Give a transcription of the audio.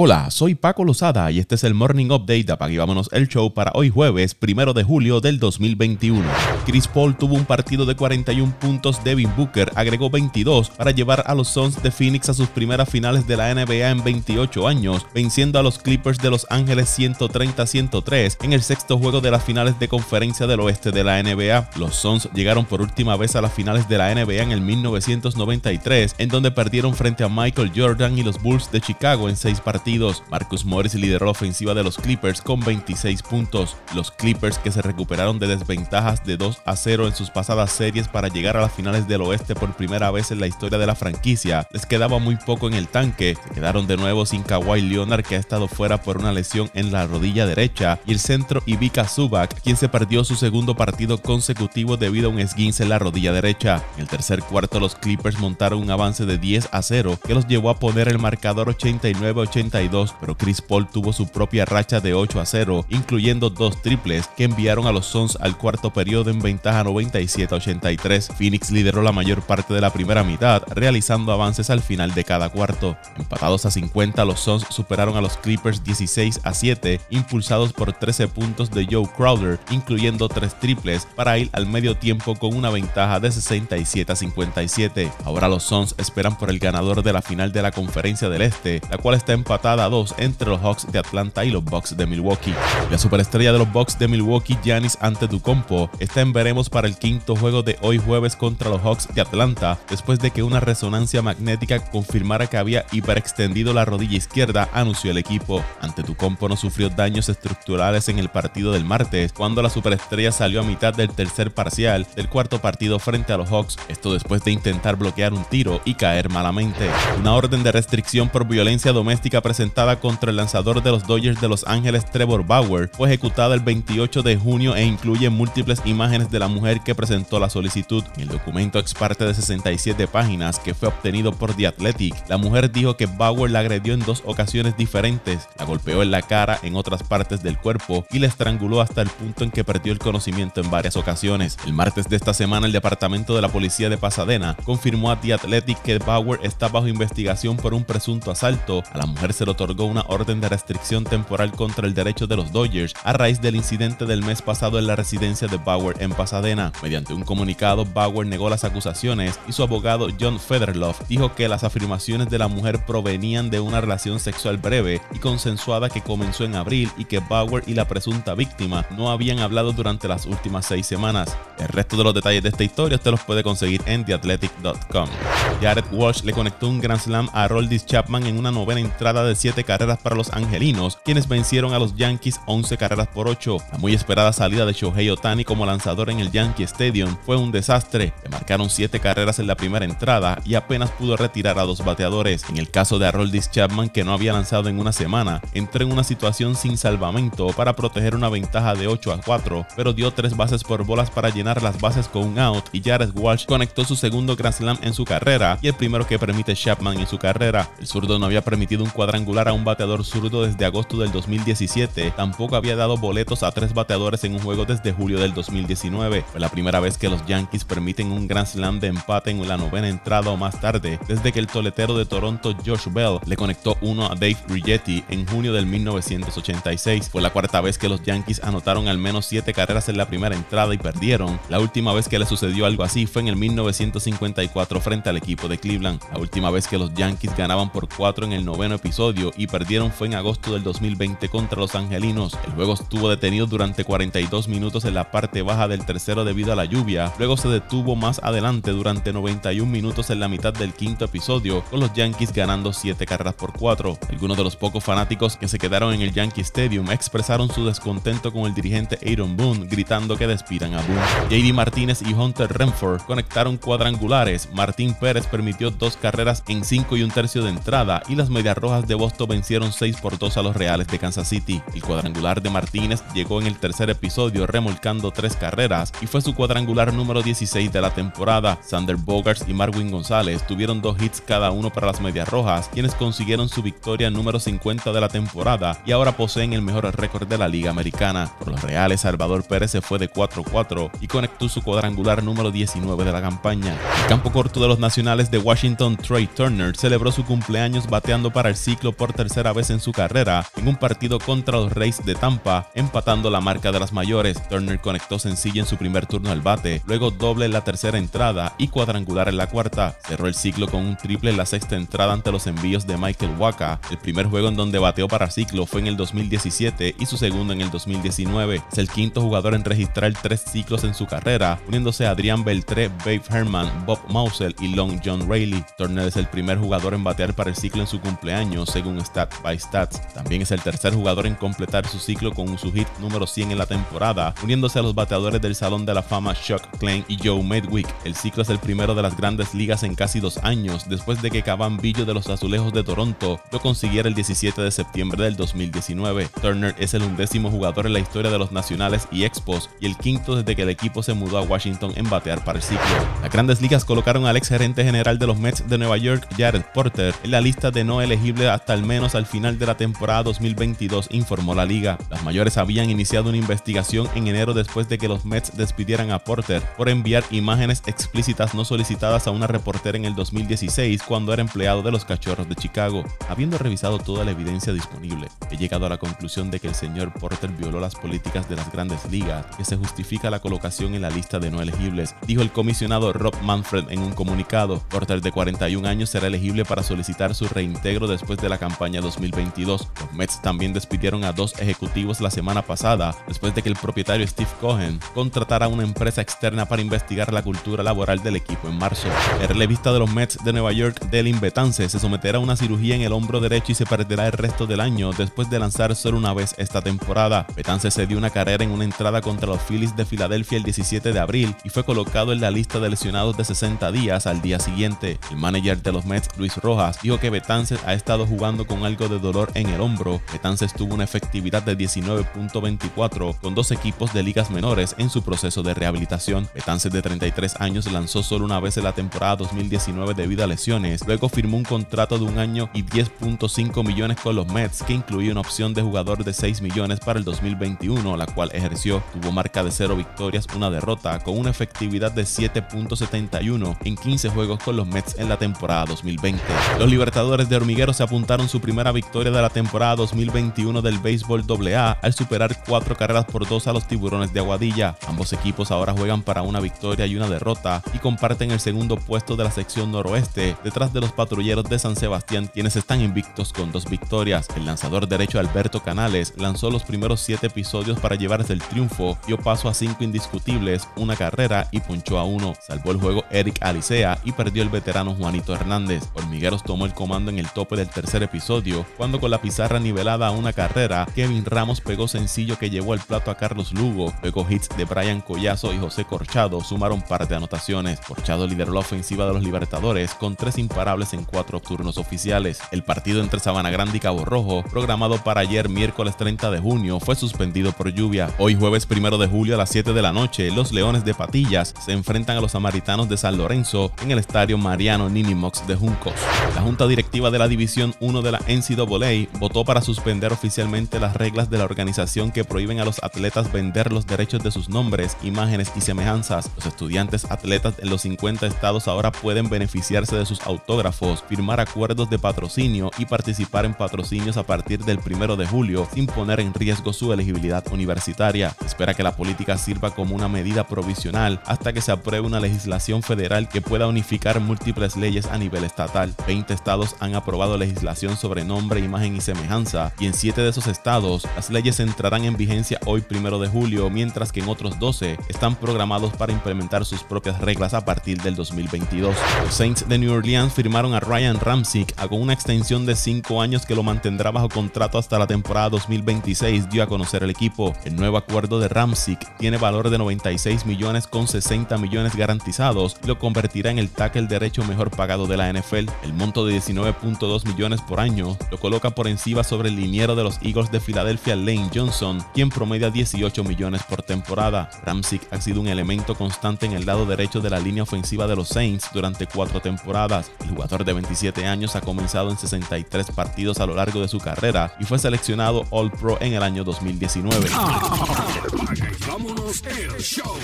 Hola, soy Paco Lozada y este es el Morning Update de Apague Vámonos el Show para hoy jueves, primero de julio del 2021. Chris Paul tuvo un partido de 41 puntos, Devin Booker agregó 22 para llevar a los Suns de Phoenix a sus primeras finales de la NBA en 28 años, venciendo a los Clippers de Los Ángeles 130-103 en el sexto juego de las finales de conferencia del oeste de la NBA. Los Suns llegaron por última vez a las finales de la NBA en el 1993, en donde perdieron frente a Michael Jordan y los Bulls de Chicago en seis partidos Marcus Morris lideró la ofensiva de los Clippers con 26 puntos. Los Clippers que se recuperaron de desventajas de 2 a 0 en sus pasadas series para llegar a las finales del oeste por primera vez en la historia de la franquicia, les quedaba muy poco en el tanque. Quedaron de nuevo sin Kawhi Leonard que ha estado fuera por una lesión en la rodilla derecha y el centro Ivica Zubac quien se perdió su segundo partido consecutivo debido a un esguince en la rodilla derecha. En el tercer cuarto los Clippers montaron un avance de 10 a 0 que los llevó a poner el marcador 89-80 pero Chris Paul tuvo su propia racha de 8 a 0, incluyendo dos triples que enviaron a los Suns al cuarto periodo en ventaja 97 a 83. Phoenix lideró la mayor parte de la primera mitad, realizando avances al final de cada cuarto. Empatados a 50, los Suns superaron a los Clippers 16 a 7, impulsados por 13 puntos de Joe Crowder, incluyendo tres triples, para ir al medio tiempo con una ventaja de 67 a 57. Ahora los Suns esperan por el ganador de la final de la Conferencia del Este, la cual está empatada a 2 entre los Hawks de Atlanta y los Bucks de Milwaukee. La superestrella de los Bucks de Milwaukee, Giannis Antetokounmpo, está en veremos para el quinto juego de hoy jueves contra los Hawks de Atlanta, después de que una resonancia magnética confirmara que había hiperextendido la rodilla izquierda, anunció el equipo. Antetokounmpo no sufrió daños estructurales en el partido del martes, cuando la superestrella salió a mitad del tercer parcial del cuarto partido frente a los Hawks, esto después de intentar bloquear un tiro y caer malamente. Una orden de restricción por violencia doméstica presentada contra el lanzador de los Dodgers de Los Ángeles Trevor Bauer fue ejecutada el 28 de junio e incluye múltiples imágenes de la mujer que presentó la solicitud. el documento ex parte de 67 páginas que fue obtenido por The Athletic, la mujer dijo que Bauer la agredió en dos ocasiones diferentes, la golpeó en la cara, en otras partes del cuerpo y la estranguló hasta el punto en que perdió el conocimiento en varias ocasiones. El martes de esta semana, el Departamento de la Policía de Pasadena confirmó a The Athletic que Bauer está bajo investigación por un presunto asalto. A la mujer se le otorgó una orden de restricción temporal contra el derecho de los Dodgers a raíz del incidente del mes pasado en la residencia de Bauer en Pasadena. Mediante un comunicado, Bauer negó las acusaciones y su abogado John Federloff dijo que las afirmaciones de la mujer provenían de una relación sexual breve y consensuada que comenzó en abril y que Bauer y la presunta víctima no habían hablado durante las últimas seis semanas. El resto de los detalles de esta historia usted los puede conseguir en theathletic.com. Jared Walsh le conectó un Grand Slam a Roldis Chapman en una novena entrada de 7 carreras para los angelinos, quienes vencieron a los Yankees 11 carreras por 8. La muy esperada salida de Shohei Otani como lanzador en el Yankee Stadium fue un desastre. Le marcaron 7 carreras en la primera entrada y apenas pudo retirar a dos bateadores. En el caso de Aroldis Chapman, que no había lanzado en una semana, entró en una situación sin salvamento para proteger una ventaja de 8 a 4, pero dio 3 bases por bolas para llenar las bases con un out y Jared Walsh conectó su segundo Grand Slam en su carrera y el primero que permite Chapman en su carrera. El zurdo no había permitido un cuadrangular a un bateador zurdo desde agosto del 2017, tampoco había dado boletos a tres bateadores en un juego desde julio del 2019. Fue la primera vez que los Yankees permiten un Grand Slam de empate en la novena entrada o más tarde, desde que el toletero de Toronto Josh Bell le conectó uno a Dave Rigetti en junio del 1986. Fue la cuarta vez que los Yankees anotaron al menos siete carreras en la primera entrada y perdieron. La última vez que le sucedió algo así fue en el 1954 frente al equipo de Cleveland. La última vez que los Yankees ganaban por cuatro en el noveno episodio y perdieron fue en agosto del 2020 contra los Angelinos. El juego estuvo detenido durante 42 minutos en la parte baja del tercero debido a la lluvia. Luego se detuvo más adelante durante 91 minutos en la mitad del quinto episodio, con los Yankees ganando 7 carreras por 4. Algunos de los pocos fanáticos que se quedaron en el Yankee Stadium expresaron su descontento con el dirigente Aaron Boone, gritando que despidan a Boone. JD Martínez y Hunter Renford conectaron cuadrangulares. Martín Pérez permitió dos carreras en 5 y un tercio de entrada y las Medias Rojas de Boston vencieron 6 por 2 a los Reales de Kansas City. El cuadrangular de Martínez llegó en el tercer episodio remolcando tres carreras y fue su cuadrangular número 16 de la temporada. Sander Bogarts y Marwin González tuvieron dos hits cada uno para las Medias Rojas, quienes consiguieron su victoria número 50 de la temporada y ahora poseen el mejor récord de la Liga Americana. Por los Reales, Salvador Pérez se fue de 4-4 y conectó su cuadrangular número 19 de la campaña. El campo corto de los nacionales de Washington, Trey Turner, celebró su cumpleaños bateando para el ciclo por tercera vez en su carrera en un partido contra los Rays de Tampa, empatando la marca de las mayores. Turner conectó sencilla en su primer turno al bate, luego doble en la tercera entrada y cuadrangular en la cuarta. Cerró el ciclo con un triple en la sexta entrada ante los envíos de Michael Waka. El primer juego en donde bateó para ciclo fue en el 2017 y su segundo en el 2019. Es el quinto jugador en registrar tres ciclos en su carrera, uniéndose a Adrián Beltré, Babe Herman, Bob Mousel y Long John Rayleigh. Turner es el primer jugador en batear para el ciclo en su cumpleaños, según Stat by Stats. También es el tercer jugador en completar su ciclo con su hit número 100 en la temporada, uniéndose a los bateadores del Salón de la Fama Chuck Klein y Joe Medwick. El ciclo es el primero de las grandes ligas en casi dos años, después de que Caban Billo de los Azulejos de Toronto lo consiguiera el 17 de septiembre del 2019. Turner es el undécimo jugador en la historia de los Nacionales y Expos y el quinto desde que el equipo se mudó a Washington en batear para el ciclo. Las grandes ligas colocaron al ex gerente general de los Mets de Nueva York, Jared Porter, en la lista de no elegibles al menos al final de la temporada 2022, informó la liga. Las mayores habían iniciado una investigación en enero después de que los Mets despidieran a Porter por enviar imágenes explícitas no solicitadas a una reportera en el 2016 cuando era empleado de los Cachorros de Chicago. Habiendo revisado toda la evidencia disponible, he llegado a la conclusión de que el señor Porter violó las políticas de las grandes ligas, que se justifica la colocación en la lista de no elegibles, dijo el comisionado Rob Manfred en un comunicado. Porter de 41 años será elegible para solicitar su reintegro después de la campaña 2022. Los Mets también despidieron a dos ejecutivos la semana pasada, después de que el propietario Steve Cohen contratara a una empresa externa para investigar la cultura laboral del equipo en marzo. El relevista de los Mets de Nueva York, Delin Betance, se someterá a una cirugía en el hombro derecho y se perderá el resto del año después de lanzar solo una vez esta temporada. Betance se dio una carrera en una entrada contra los Phillies de Filadelfia el 17 de abril y fue colocado en la lista de lesionados de 60 días al día siguiente. El manager de los Mets, Luis Rojas, dijo que Betances ha estado jugando con algo de dolor en el hombro. Betances tuvo una efectividad de 19.24 con dos equipos de ligas menores en su proceso de rehabilitación. Betances de 33 años lanzó solo una vez en la temporada 2019 debido a lesiones. Luego firmó un contrato de un año y 10.5 millones con los Mets que incluía una opción de jugador de 6 millones para el 2021, la cual ejerció. Tuvo marca de 0 victorias, una derrota, con una efectividad de 7.71 en 15 juegos con los Mets en la temporada 2020. Los Libertadores de Hormiguero se apuntaron su primera victoria de la temporada 2021 del béisbol AA al superar 4 carreras por 2 a los Tiburones de Aguadilla. Ambos equipos ahora juegan para una victoria y una derrota y comparten el segundo puesto de la sección noroeste detrás de los patrulleros de San Sebastián quienes están invictos con dos victorias. El lanzador derecho Alberto Canales lanzó los primeros 7 episodios para llevarse el triunfo, dio paso a 5 indiscutibles, una carrera y punchó a uno. Salvó el juego Eric Alicea y perdió el veterano Juanito Hernández. Hormigueros tomó el comando en el tope del tercer episodio, cuando con la pizarra nivelada a una carrera, Kevin Ramos pegó sencillo que llevó al plato a Carlos Lugo. Luego hits de Brian Collazo y José Corchado sumaron par de anotaciones. Corchado lideró la ofensiva de los Libertadores con tres imparables en cuatro turnos oficiales. El partido entre Sabana Grande y Cabo Rojo, programado para ayer miércoles 30 de junio, fue suspendido por lluvia. Hoy jueves 1 de julio a las 7 de la noche, los Leones de Patillas se enfrentan a los Samaritanos de San Lorenzo en el estadio Mariano Ninimox de Juncos. La Junta Directiva de la División 1 de la NCAA votó para suspender oficialmente las reglas de la organización que prohíben a los atletas vender los derechos de sus nombres, imágenes y semejanzas. Los estudiantes atletas en los 50 estados ahora pueden beneficiarse de sus autógrafos, firmar acuerdos de patrocinio y participar en patrocinios a partir del 1 de julio sin poner en riesgo su elegibilidad universitaria. espera que la política sirva como una medida provisional hasta que se apruebe una legislación federal que pueda unificar múltiples leyes a nivel estatal. 20 estados han aprobado legislación sobre nombre, imagen y semejanza y en 7 de esos estados las leyes entrarán en vigencia hoy 1 de julio, mientras que en otros 12 están programados para implementar sus propias reglas a partir del 2022. Los Saints de New Orleans firmaron a Ryan Ramsick con una extensión de 5 años que lo mantendrá bajo contrato hasta la temporada 2026, dio a conocer el equipo. El nuevo acuerdo de Ramsick tiene valor de 96 millones con 60 millones garantizados y lo convertirá en el tackle derecho mejor pagado de la NFL. El monto de 19.2 millones por año lo coloca por encima sobre el liniero de los Eagles de Filadelfia, Lane Johnson, quien promedia 18 millones por temporada. Ramsick ha sido un elemento constante en el lado derecho de la línea ofensiva de los Saints durante cuatro temporadas. El jugador de 27 años ha comenzado en 63 partidos a lo largo de su carrera y fue seleccionado All Pro en el año 2019. Vámonos el show.